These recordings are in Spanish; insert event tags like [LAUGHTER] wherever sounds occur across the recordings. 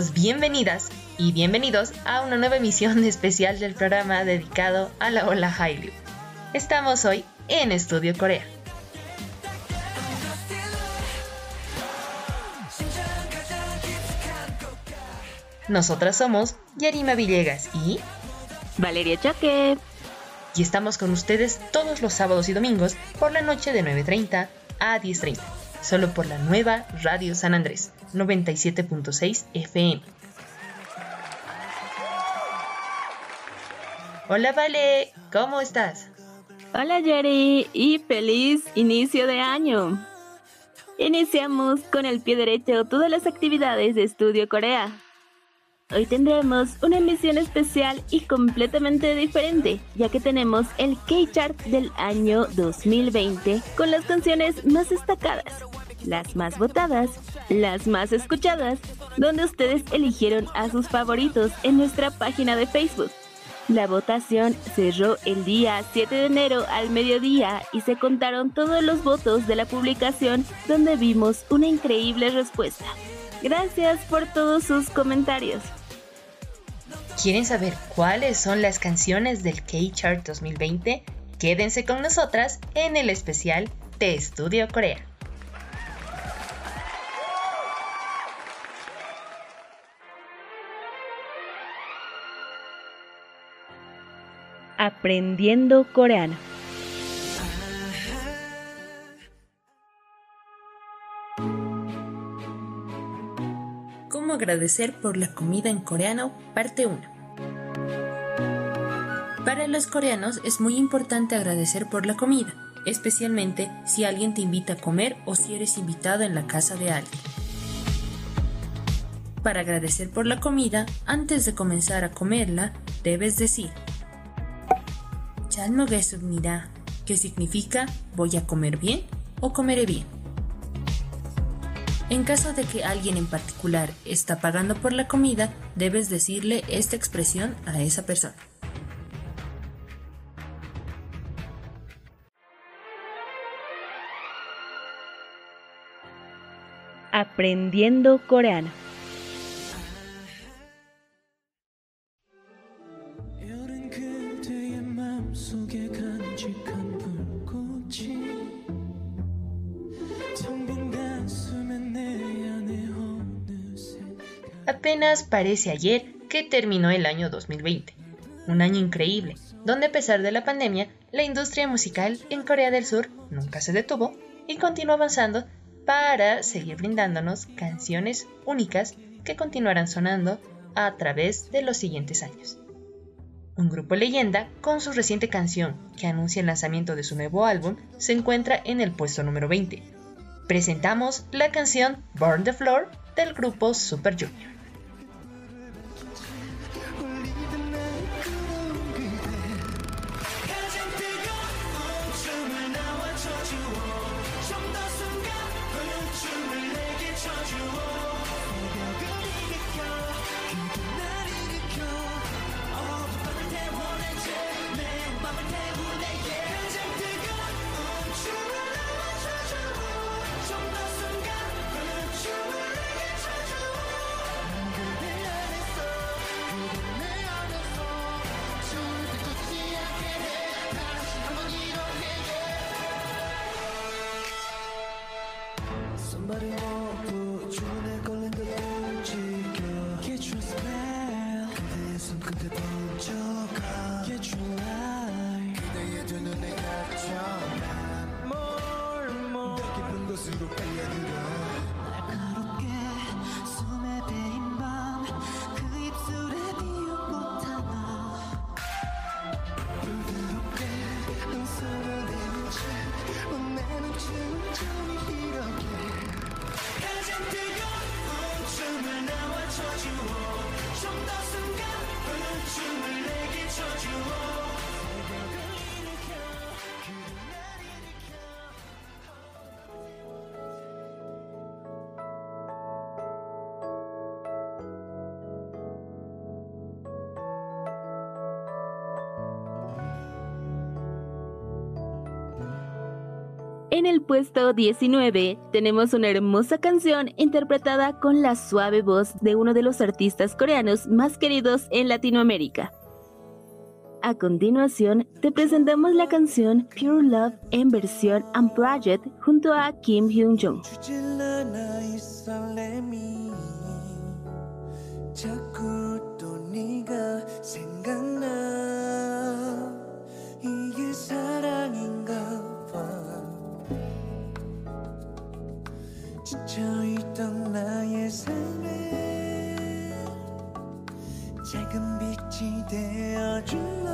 Todos, bienvenidas y bienvenidos a una nueva emisión [LAUGHS] especial del programa dedicado a la ola Hallyu. Estamos hoy en Estudio Corea. Nosotras somos Yarima Villegas y Valeria Chaque. Y estamos con ustedes todos los sábados y domingos por la noche de 9.30 a 10.30, solo por la nueva Radio San Andrés 97.6 FM. Hola Vale, ¿cómo estás? Hola Jerry y feliz inicio de año. Iniciamos con el pie derecho todas las actividades de Estudio Corea. Hoy tendremos una emisión especial y completamente diferente, ya que tenemos el K-Chart del año 2020 con las canciones más destacadas, las más votadas, las más escuchadas, donde ustedes eligieron a sus favoritos en nuestra página de Facebook. La votación cerró el día 7 de enero al mediodía y se contaron todos los votos de la publicación donde vimos una increíble respuesta. Gracias por todos sus comentarios. ¿Quieren saber cuáles son las canciones del K-Chart 2020? Quédense con nosotras en el especial de Estudio Corea. Aprendiendo coreano. ¿Cómo agradecer por la comida en coreano? Parte 1. Para los coreanos es muy importante agradecer por la comida, especialmente si alguien te invita a comer o si eres invitado en la casa de alguien. Para agradecer por la comida, antes de comenzar a comerla, debes decir 잘 먹겠습니다, que significa voy a comer bien o comeré bien. En caso de que alguien en particular está pagando por la comida, debes decirle esta expresión a esa persona. Aprendiendo coreano. Parece ayer que terminó el año 2020, un año increíble, donde a pesar de la pandemia, la industria musical en Corea del Sur nunca se detuvo y continuó avanzando para seguir brindándonos canciones únicas que continuarán sonando a través de los siguientes años. Un grupo leyenda, con su reciente canción que anuncia el lanzamiento de su nuevo álbum, se encuentra en el puesto número 20. Presentamos la canción Burn the Floor del grupo Super Junior. Europeia En el puesto 19 tenemos una hermosa canción interpretada con la suave voz de uno de los artistas coreanos más queridos en Latinoamérica. A continuación, te presentamos la canción Pure Love en versión Unplugged junto a Kim Hyun-jung. 지쳐있던 나의 삶에 작은 빛이 되어줄러.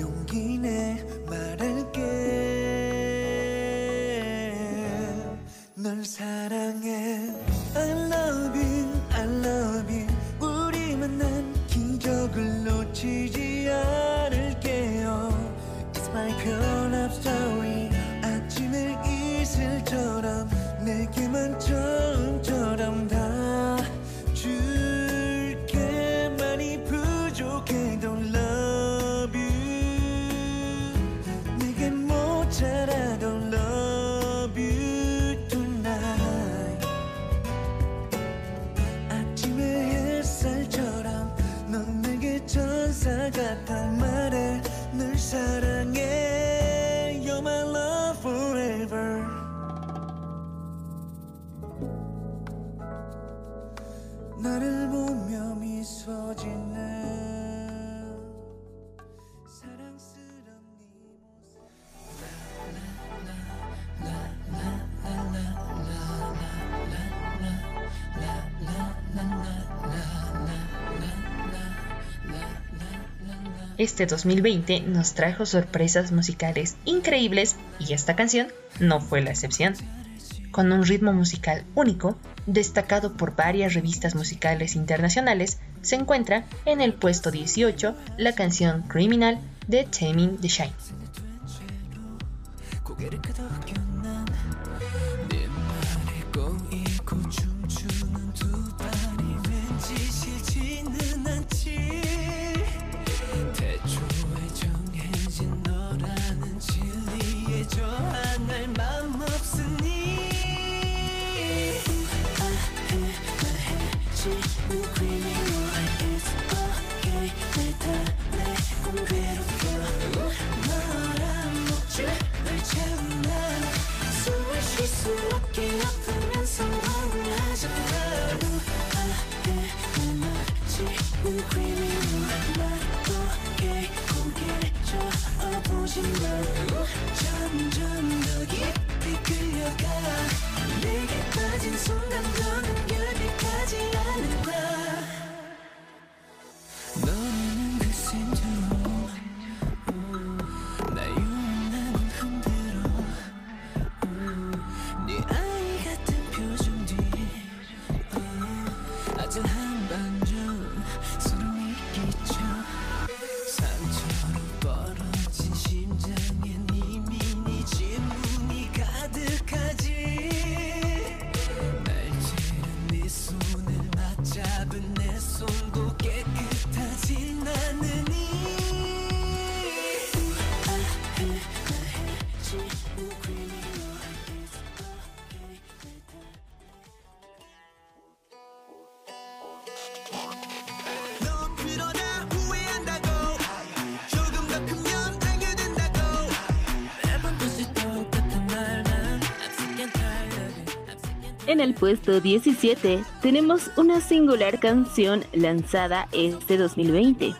용기 내 말할게. 널 사랑해. I love you I love you. 우리 만난 기적을 놓치지 Este 2020 nos trajo sorpresas musicales increíbles y esta canción no fue la excepción con un ritmo musical único, destacado por varias revistas musicales internacionales, se encuentra en el puesto 18 la canción Criminal de Taming the Shine. el puesto 17 tenemos una singular canción lanzada este 2020,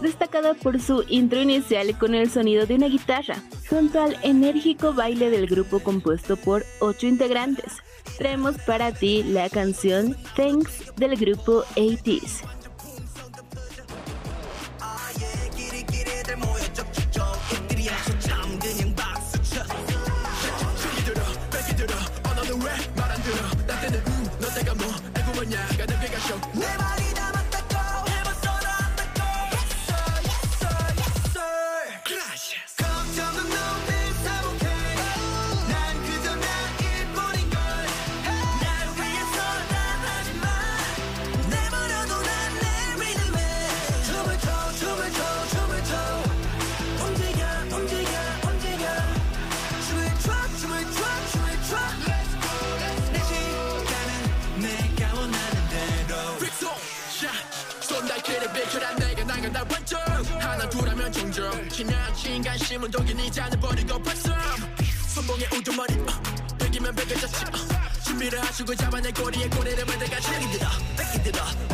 destacada por su intro inicial con el sonido de una guitarra, junto al enérgico baile del grupo compuesto por 8 integrantes. Traemos para ti la canción Thanks del grupo 80s. cảm thông, em của mình nhà, 심은 독이 니 잔을 버리고 발상 손봉에 우두머리 어, 백이면 백을 자치 어, 준비를 하시고 잡아내 꼬리에 꼬리를 받아가 자기 들어 뺏기 들어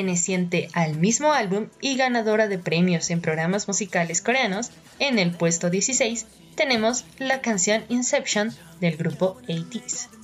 perteneciente al mismo álbum y ganadora de premios en programas musicales coreanos, en el puesto 16 tenemos la canción Inception del grupo 80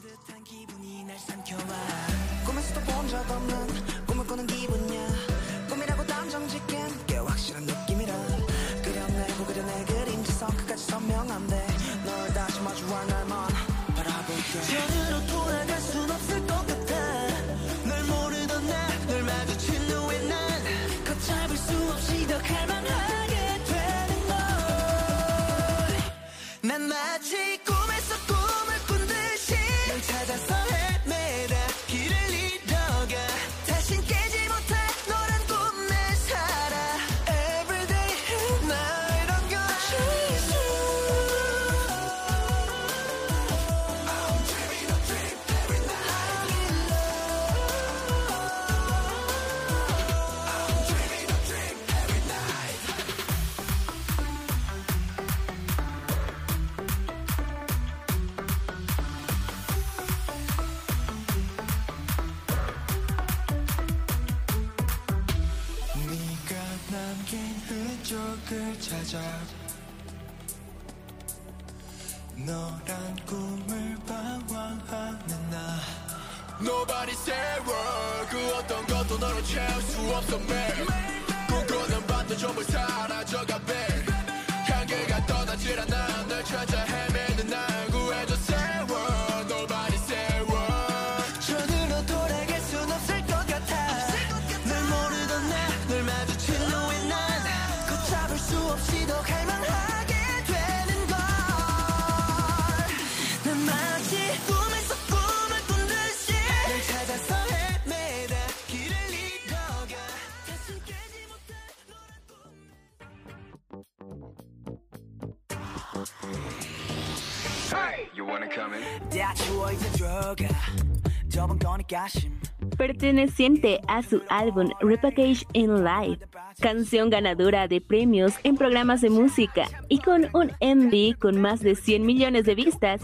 Perteneciente a su álbum Repackage in Life, canción ganadora de premios en programas de música y con un MV con más de 100 millones de vistas,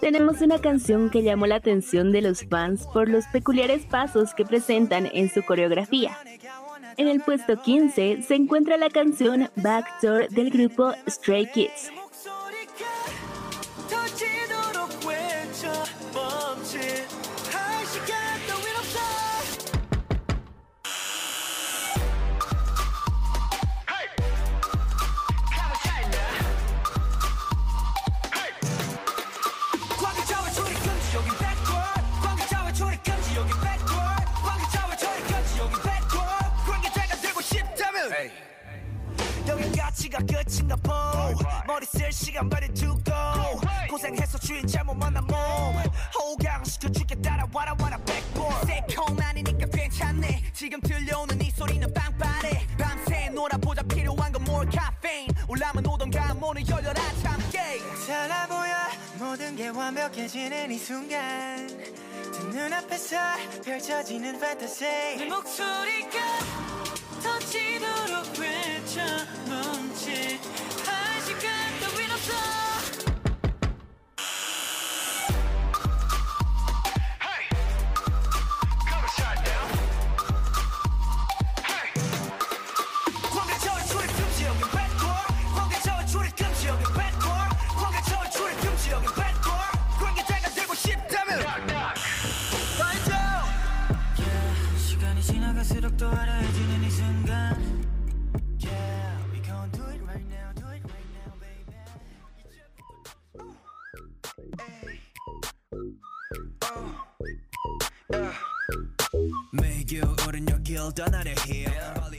tenemos una canción que llamó la atención de los fans por los peculiares pasos que presentan en su coreografía. En el puesto 15 se encuentra la canción Backdoor del grupo Stray Kids. 보 머리 쓸 시간 발을 두고 고생해서 주인 잘못 만난 몸. 호강시켜 줄게. 따라와라 와라 백볼 새콤 아니니까 괜찮네. 지금 들려오는 모든 게 완벽해지는 이 순간 두 눈앞에서 펼쳐지는 판타지 내 목소리가 터지도록 외쳐 멈칫 할 시간 따윈 없어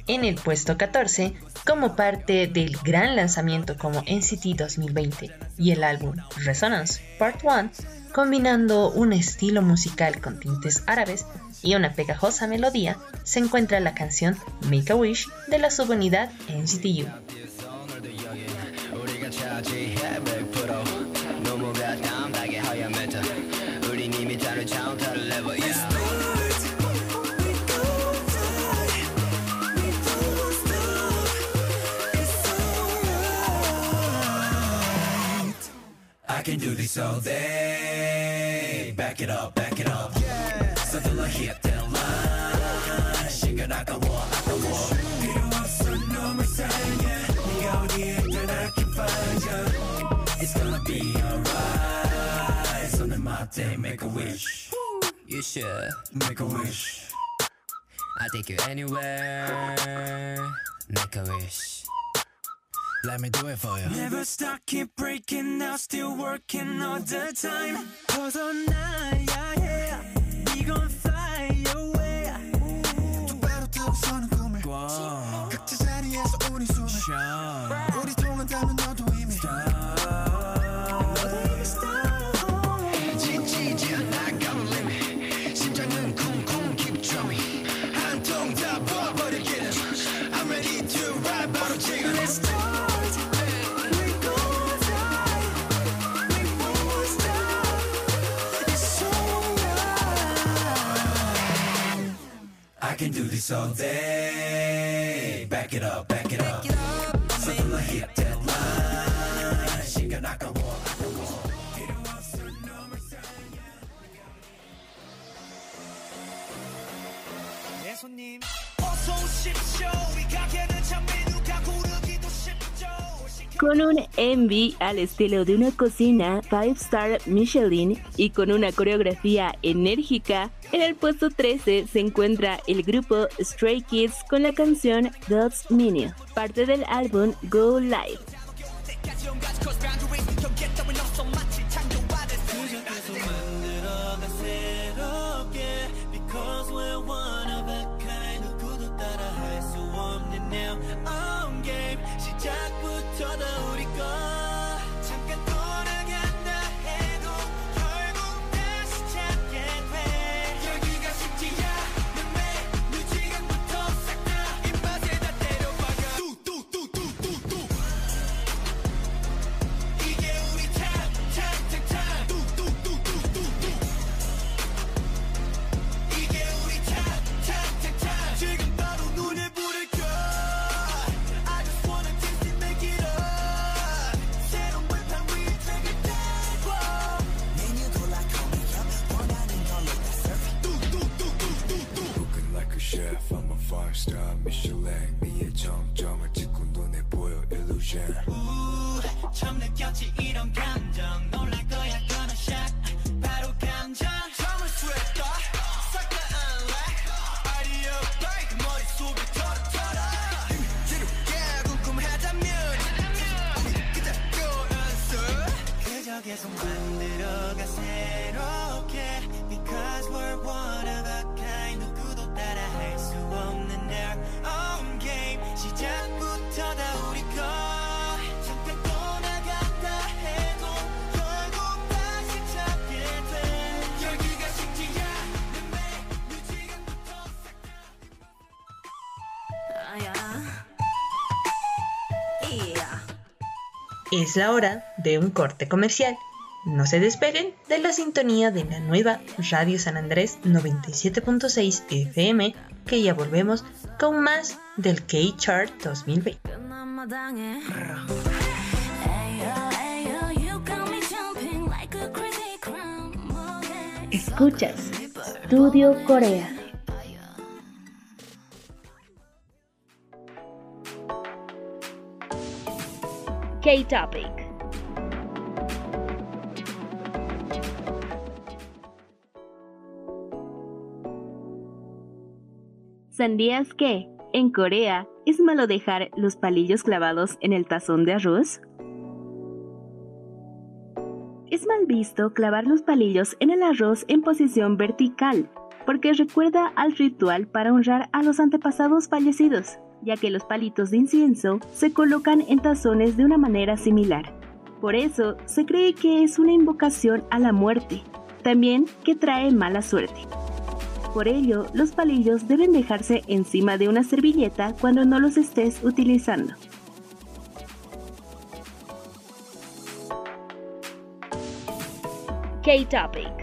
En el puesto 14, como parte del gran lanzamiento como NCT 2020 y el álbum Resonance Part 1, combinando un estilo musical con tintes árabes y una pegajosa melodía, se encuentra la canción Make a Wish de la subunidad NCT can do this all day Back it up, back it up 서둘러 hit that line 시간 아까워 아까워 필요 없어 놈을 사랑해 네가 어디에 있든 I can find you It's gonna be alright 손을 맞대 make a wish You should make a wish I'll take you anywhere Make a wish Let me do it for you Never stop, keep breaking now Still working all the time 벗어나야 해 We gon' fly away 똑바로 뜨고 서는 꿈을 꿔 각자 자리에서 우리 숨을 쉬어 우리 통한다면 너 I can do this all day Back it up, back it up 서둘러 hit that line 시간 아까워 아까워 필요 없어 놈을 사랑해 내 손님 어서 오십시오 Con un envy al estilo de una cocina 5 Star Michelin y con una coreografía enérgica, en el puesto 13 se encuentra el grupo Stray Kids con la canción God's Minion, parte del álbum Go Live. Es la hora de un corte comercial. No se despeguen de la sintonía de la nueva Radio San Andrés 97.6 FM, que ya volvemos con más del K-Chart 2020. Escuchas Studio Corea. ¿Sabías que, en Corea, es malo dejar los palillos clavados en el tazón de arroz? Es mal visto clavar los palillos en el arroz en posición vertical, porque recuerda al ritual para honrar a los antepasados fallecidos, ya que los palitos de incienso se colocan en tazones de una manera similar. Por eso se cree que es una invocación a la muerte, también que trae mala suerte. Por ello, los palillos deben dejarse encima de una servilleta cuando no los estés utilizando. K-Topic.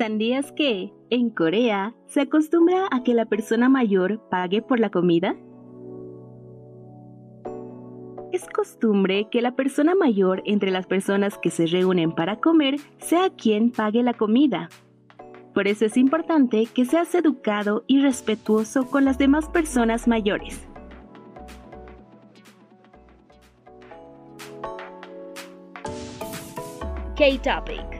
¿Sabías que, en Corea, se acostumbra a que la persona mayor pague por la comida? Es costumbre que la persona mayor entre las personas que se reúnen para comer sea quien pague la comida. Por eso es importante que seas educado y respetuoso con las demás personas mayores. K-Topic.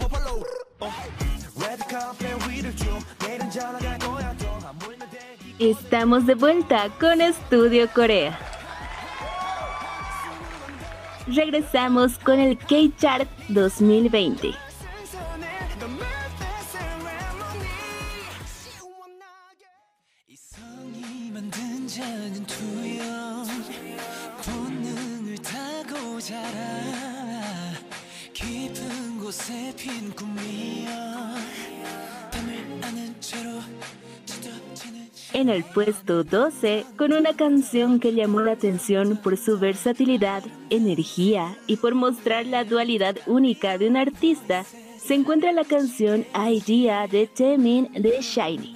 Estamos de vuelta con Estudio Corea. Regresamos con el K-Chart 2020. En el puesto 12, con una canción que llamó la atención por su versatilidad, energía y por mostrar la dualidad única de un artista, se encuentra la canción Idea de Temin de Shiny.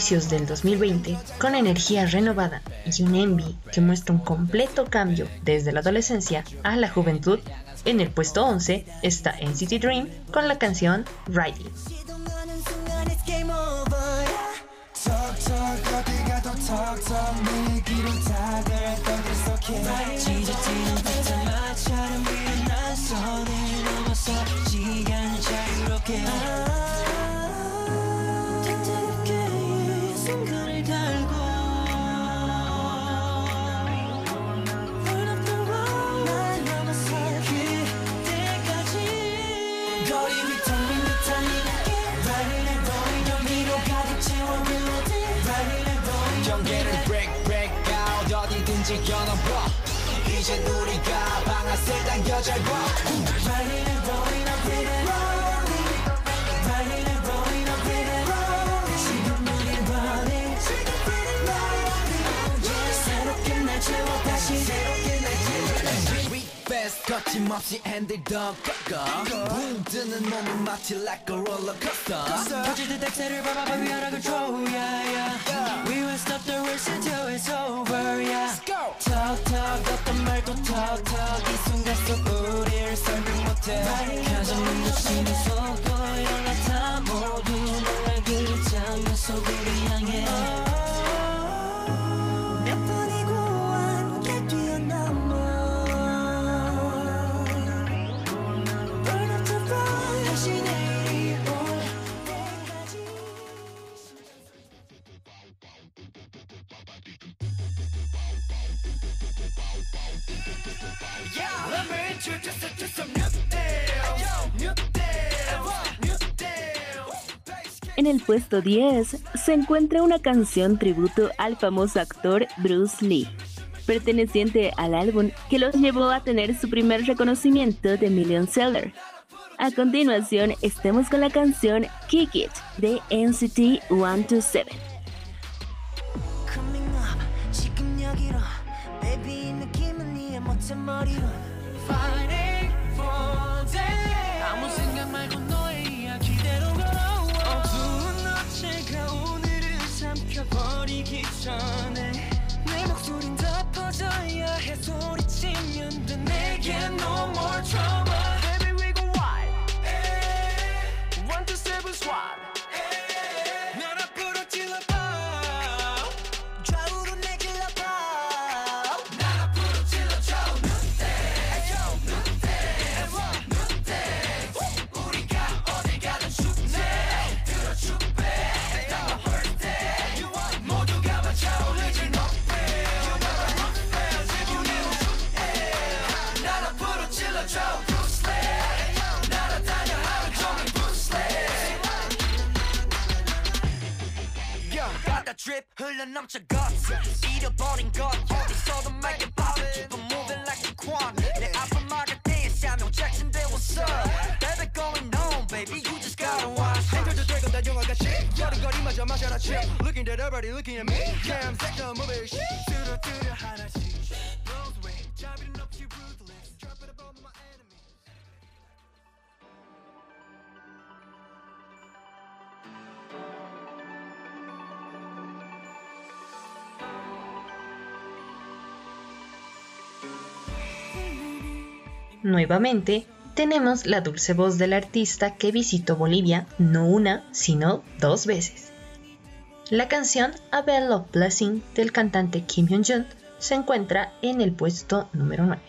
Del 2020, con energía renovada y un envy que muestra un completo cambio desde la adolescencia a la juventud, en el puesto 11 está NCT Dream con la canción Riding. 겨눠봐 이제 우리가 방아쇠 and rolling I'm breathing 거침없이 핸들 더 꺾어 붕드는 몸은 마치 like a roller coaster 터질 듯 엑셀을 밟아봐 we are control yeah yeah We will stop the race until it's over yeah Talk talk 어떤 말도 talk talk 이 순간 속 우리를 설명 못해 가장 눈부시는 속도 연락다 모두 놀랄 그 장면 속 우리 향해 En el puesto 10 se encuentra una canción tributo al famoso actor Bruce Lee, perteneciente al álbum que los llevó a tener su primer reconocimiento de Million Seller. A continuación, estemos con la canción Kick It de NCT 127. 흘러넘쳐 것 잃어버린 것 어디서도 말게 봐도 Keep on moving like a quan 내 앞을 막을 때 Samuel Jackson 배웠어 Baby going on baby you just gotta watch 행동도 되고 난 영화같이 여름 거리마저 마셔라 chip Looking at everybody looking at me Yeah I'm sick of moving shit 뚜루뚜루 하나씩 Blows away 자비는 없이 ruthless Drop it above my enemy Nuevamente, tenemos la dulce voz del artista que visitó Bolivia no una, sino dos veces. La canción A Bell of Blessing del cantante Kim Hyun-jun se encuentra en el puesto número 9.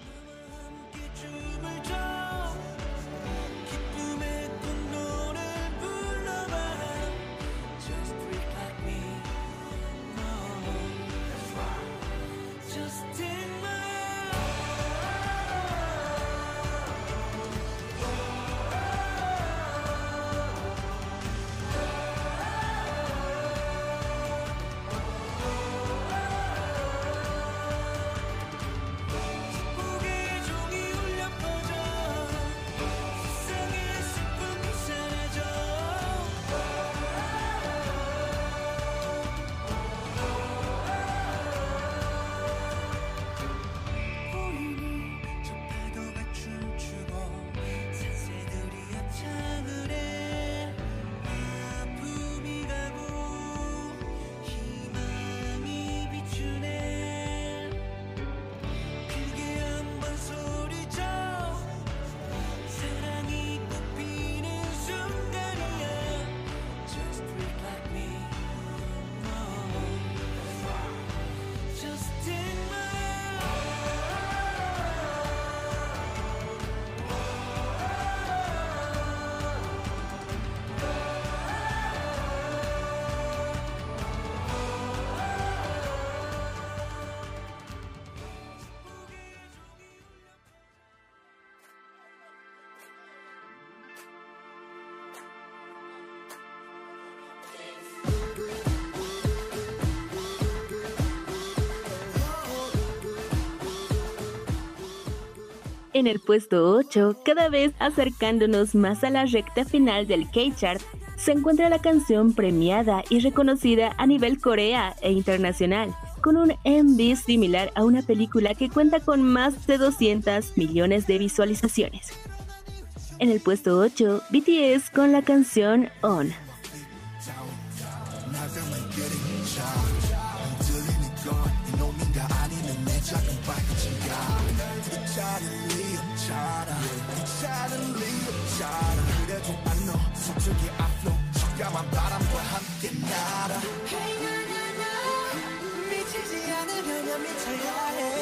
En el puesto 8, cada vez acercándonos más a la recta final del K-Chart, se encuentra la canción premiada y reconocida a nivel Corea e internacional, con un MV similar a una película que cuenta con más de 200 millones de visualizaciones. En el puesto 8, BTS con la canción On. me to your head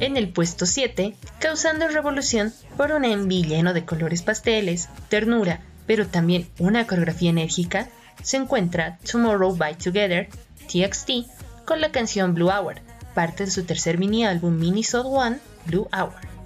en el puesto 7, causando revolución por un enví lleno de colores pasteles, ternura, pero también una coreografía enérgica, se encuentra Tomorrow by Together, TXT, con la canción Blue Hour, parte de su tercer mini álbum Mini Soul One, Blue Hour.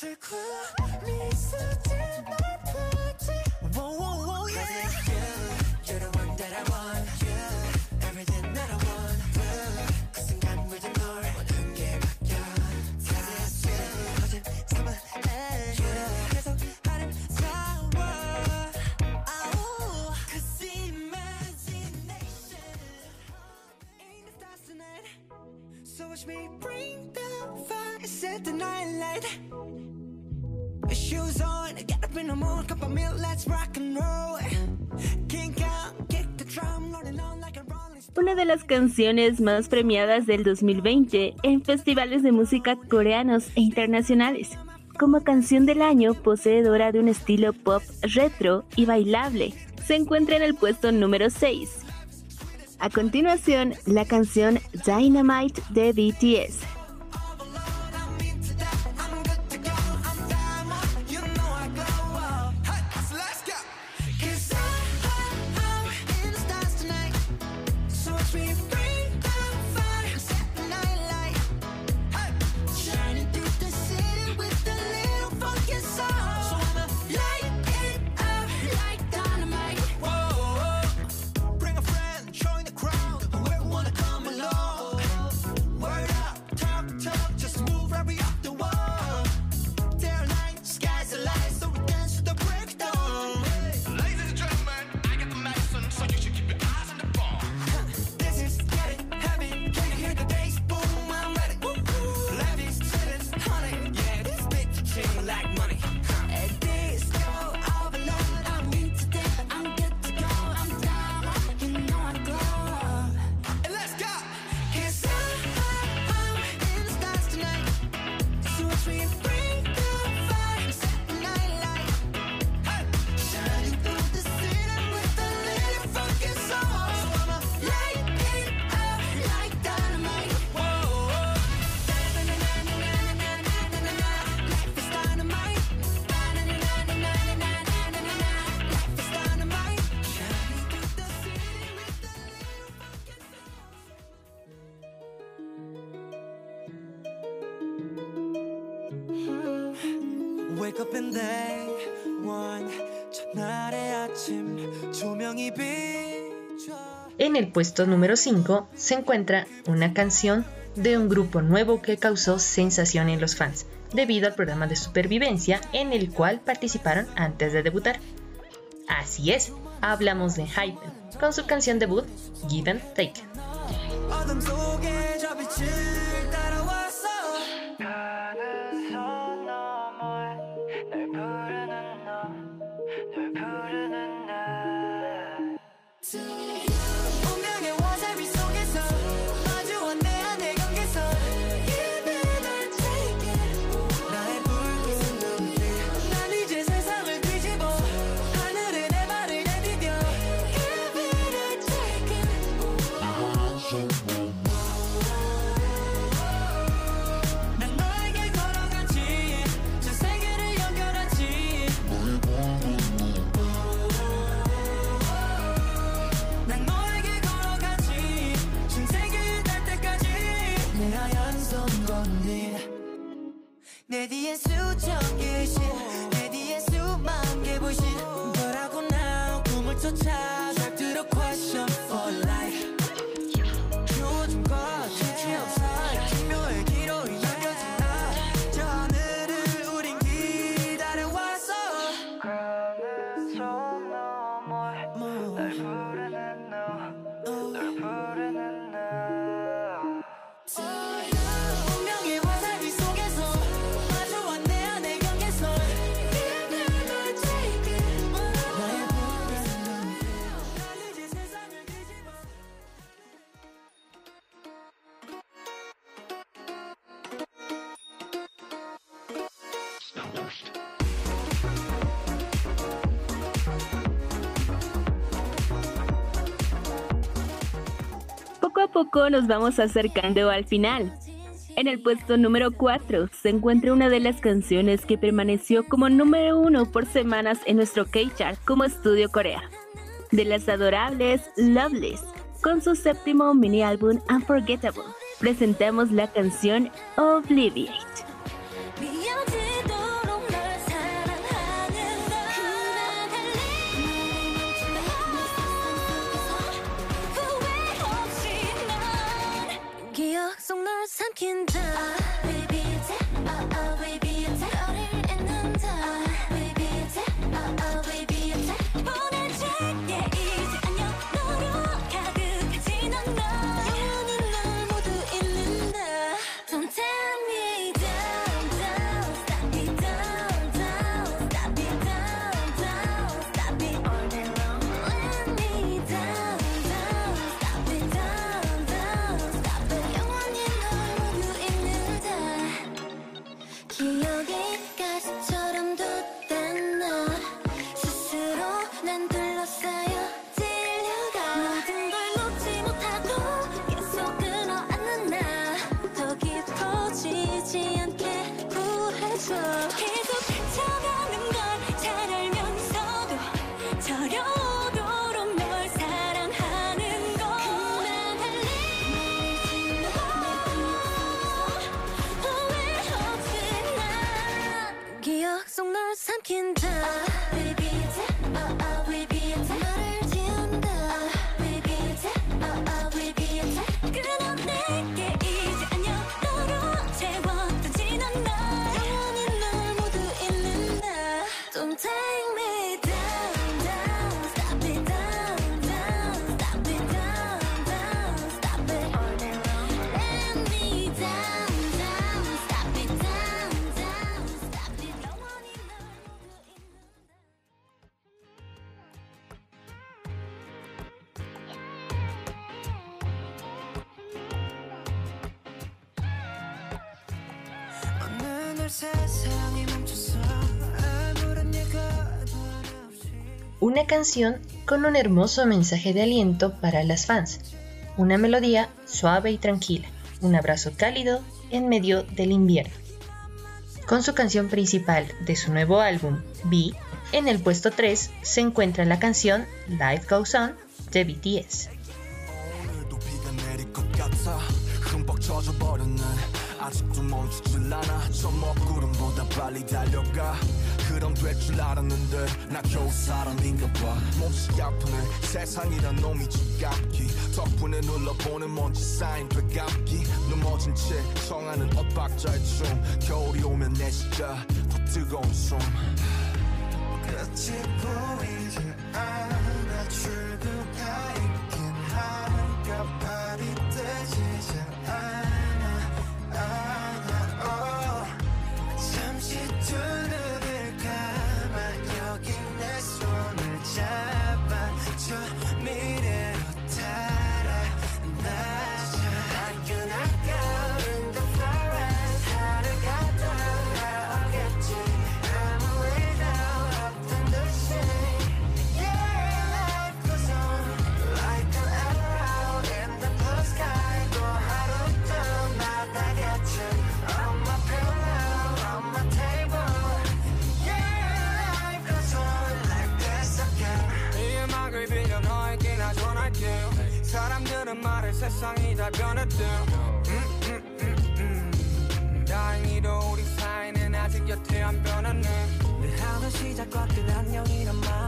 Çıkı mi sıçtı Una de las canciones más premiadas del 2020 en festivales de música coreanos e internacionales. Como canción del año, poseedora de un estilo pop retro y bailable, se encuentra en el puesto número 6. A continuación, la canción Dynamite de BTS, En el puesto número 5 se encuentra una canción de un grupo nuevo que causó sensación en los fans, debido al programa de supervivencia en el cual participaron antes de debutar. Así es, hablamos de Hypen, con su canción debut, Given Taken. nos vamos acercando al final. En el puesto número 4 se encuentra una de las canciones que permaneció como número 1 por semanas en nuestro K-Chart como Estudio Corea. De las adorables Loveless, con su séptimo mini álbum Unforgettable, presentamos la canción Obliviate. 속 널 삼킨다. una canción con un hermoso mensaje de aliento para las fans, una melodía suave y tranquila, un abrazo cálido en medio del invierno. Con su canción principal de su nuevo álbum, B, en el puesto 3 se encuentra la canción Life Goes On de BTS. 그럼 될 줄 알았는데 나 겨우 사람인가 봐. 몹시 아프네. 세상이란 놈이 지갑기. 덕분에 눌러보는 먼지 쌓인 되감기. 넘어진 채 청하는 엇박자의 춤. 겨울이 오면 내 진짜 더 뜨거운 숨. 끝이 보이지 않아. 출구가 있긴 하니까 발이 사람들은 말해 세상이 다 변했대. 음, 음, 음, 음. 다행히도 우리 사이는 아직 여태 안 변했네. 늘 하루 시작과 끝 안녕이란 말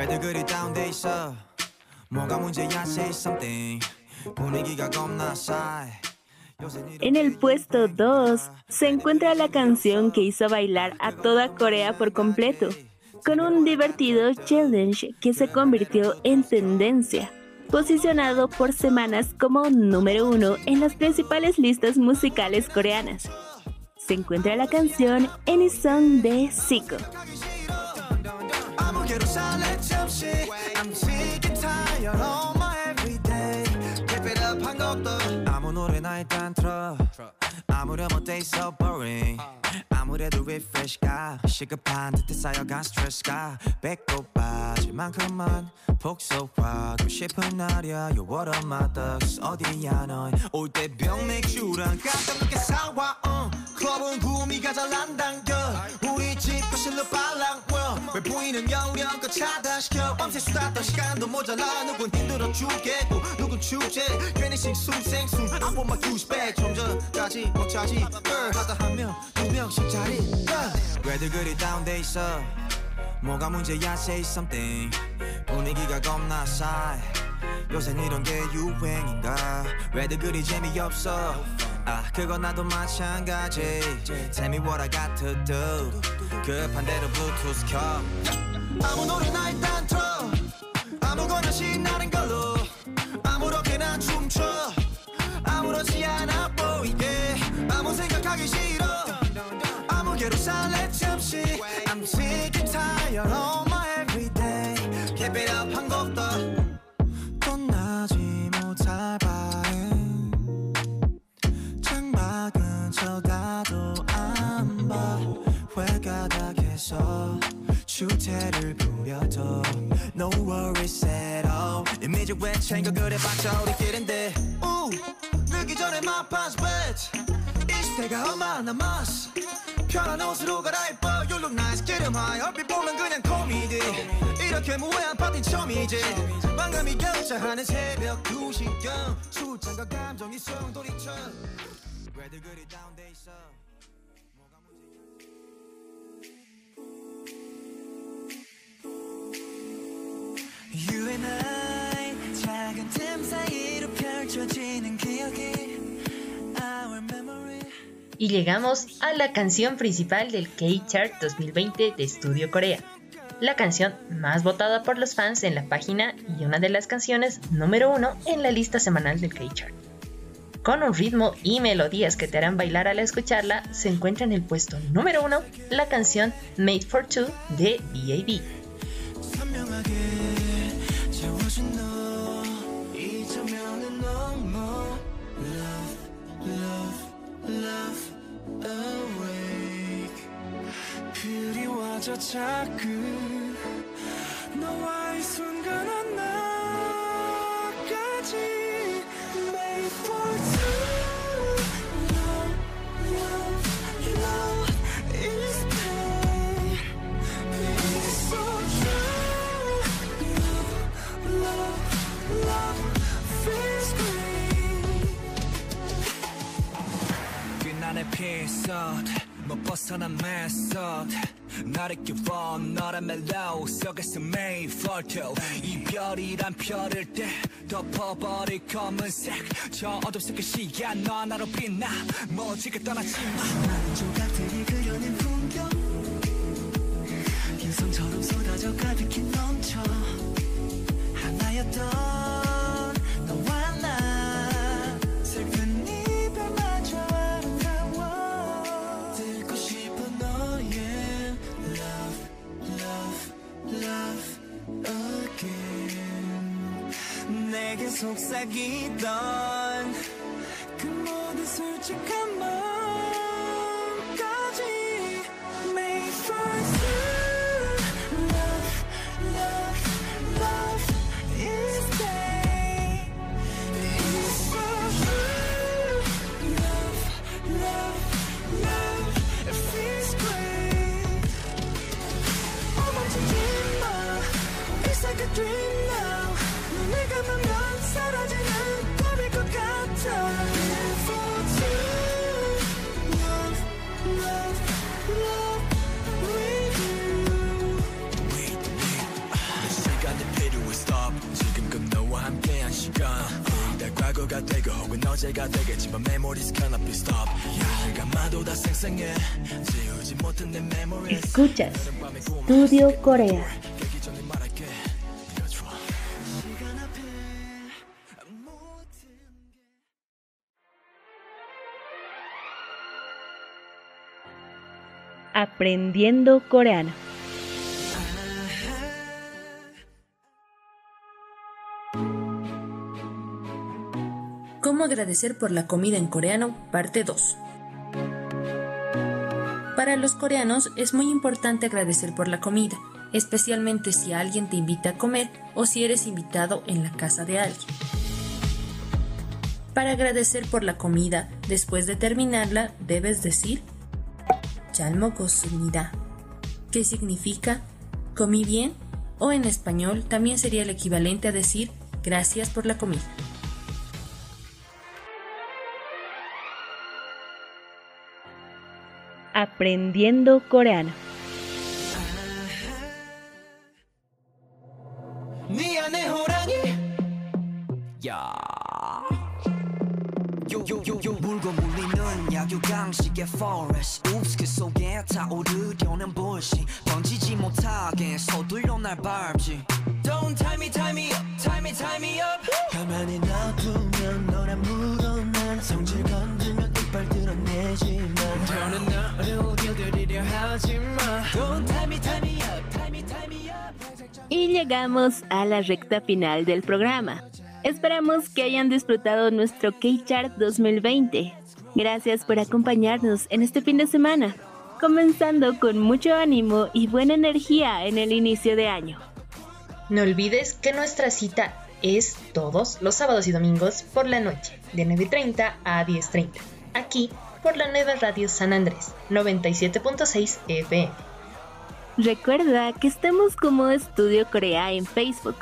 왜들 그리 다운돼 있어 뭐가 문제야 say something 분위기가 겁나 싸해 En el puesto 2 se encuentra la canción que hizo bailar a toda Corea por completo, con un divertido challenge que se convirtió en tendencia, posicionado por semanas como número uno en las principales listas musicales coreanas. Se encuentra la canción Any Song de Zico. 아무개로 살래 잠시 I'm sick and tired of my everyday Keep it up 한 것도 아무 노래나 일단 틀어 아무렴 어때 so boring 아무래도 refresh가 시급한 듯해 쌓여간 스트레스가 배꼽 빠질 만큼만 복속하고 싶은 날이야. You're one of my thugs. 어디야 넌올때 병 맥주랑 가끔밖에 사와 uh. 클럽은 구미가 잘안 당겨 우리 집 거실로 빨랑 왜 보이는 영영껏 차단시켜? 밤새 수다 떨 시간도 모자라. 누군 힘들어 죽겠고 누군 축제? 괜히 식숨 생숨 I want my 전까지 못 차지. girl 하다 한명두 명씩 uh. 왜들 그리 다운돼 있어. 뭐가 문제야 say something. 분위기가 겁나 싸해. 요새 이런 게 유행인가? 왜들 그리 재미없어? 아 그건 나도 마찬가지. Tell me what I got to do 급한 대로 블루투스 켜. 아무 노래나 일단 틀어. 아무거나 신나는 걸로. 아무렇게나 춤춰. 아무렇지 않아 보이게. 아무 생각하기 싫어 sick and tired of my everyday. Keep it up 한 곡 더 떠나지 못할 바엔. 창밖은 쳐다도 안봐. 회가닥에서 주태를 부려도 No worries at all. 이미지 왜 챙겨 그래봤자 우리끼린데. 우 늦기 전에 my past bitch 이 시대가 얼마 남았어 편한 옷으로 갈아입어 You look nice 기름하여 얼핏 보면 그냥 코미디. 이렇게 무해한 파티 처음이지. 방금이 결자하는 새벽 2시경. 술잔과 감정이 송돌이쳐 왜들 그리 다운돼 있어? You and I 작은 틈 사이로 펼쳐지는 기억이. Our memory Y llegamos a la canción principal del K-Chart 2020 de Estudio Corea. La canción más votada por los fans en la página y una de las canciones número uno en la lista semanal del K-Chart. Con un ritmo y melodías que te harán bailar al escucharla, se encuentra en el puesto número uno la canción Made for Two de B.A.B. 조차 그 너와의 순간 하나까지 Made for two Love, love, love is pain It's so true Love, love, love feels great 빛나는 에피소드 못 벗어난 메소드 나를 끼워 너란 멜로 속에서 매일 fall 이별이란 별을 때 덮어버릴 검은색. 저 어둠 속의 시야 너 하나로 빛나. 멋지게 떠나지 마. 많은 조각들이 그려낸 풍경. 빈손처럼 쏟아져 가득히 넘쳐. 하나였던 속삭이던 그 모든 솔직한 마음까지 Made for two Love love love is day It's so true Love love love it feels great 멈추지 마 It's like a dream now 눈을 감 다 과거가 되고 혹은 어제가 되겠지만 memories cannot be stopped 날 감아도 다 생생해 지우지 못한 내 memories Escuchas Studio Corea. 깨기 전에 말할게 네가 좋아 시간 앞에 모든 Aprendiendo coreano. Agradecer por la comida en coreano, parte 2. Para los coreanos es muy importante agradecer por la comida, especialmente si alguien te invita a comer o si eres invitado en la casa de alguien. Para agradecer por la comida, después de terminarla, debes decir Chalmo Gosumida, que significa comí bien o en español también sería el equivalente a decir gracias por la comida. Aprendiendo coreano. 네 안에 호랑이 야 요요요요 물고 물리는 약육강식의 forest Oops 그 속에 타오르려는 bullshit 번지지 못하게 서둘러 날 밟지 Don't tie me Y llegamos a la recta final del programa. Esperamos que hayan disfrutado nuestro K-Chart 2020. Gracias por acompañarnos en este fin de semana, comenzando con mucho ánimo y buena energía en el inicio de año. No olvides que nuestra cita es todos los sábados y domingos por la noche, de 9.30 a 10.30, aquí por la nueva radio San Andrés, 97.6 FM. Recuerda que estamos como Estudio Corea en Facebook,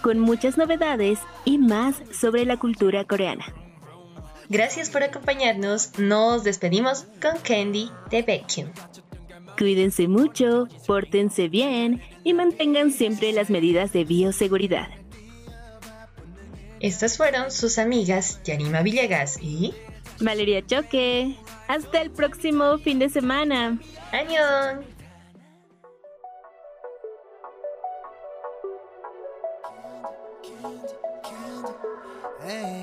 con muchas novedades y más sobre la cultura coreana. Gracias por acompañarnos, nos despedimos con Candy de Baekhyun. Cuídense mucho, pórtense bien y mantengan siempre las medidas de bioseguridad. Estas fueron sus amigas Yarima Villegas y Valeria Choque, hasta el próximo fin de semana. ¡Añón! 아니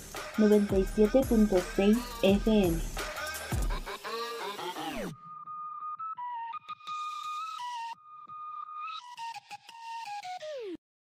97.6 FM.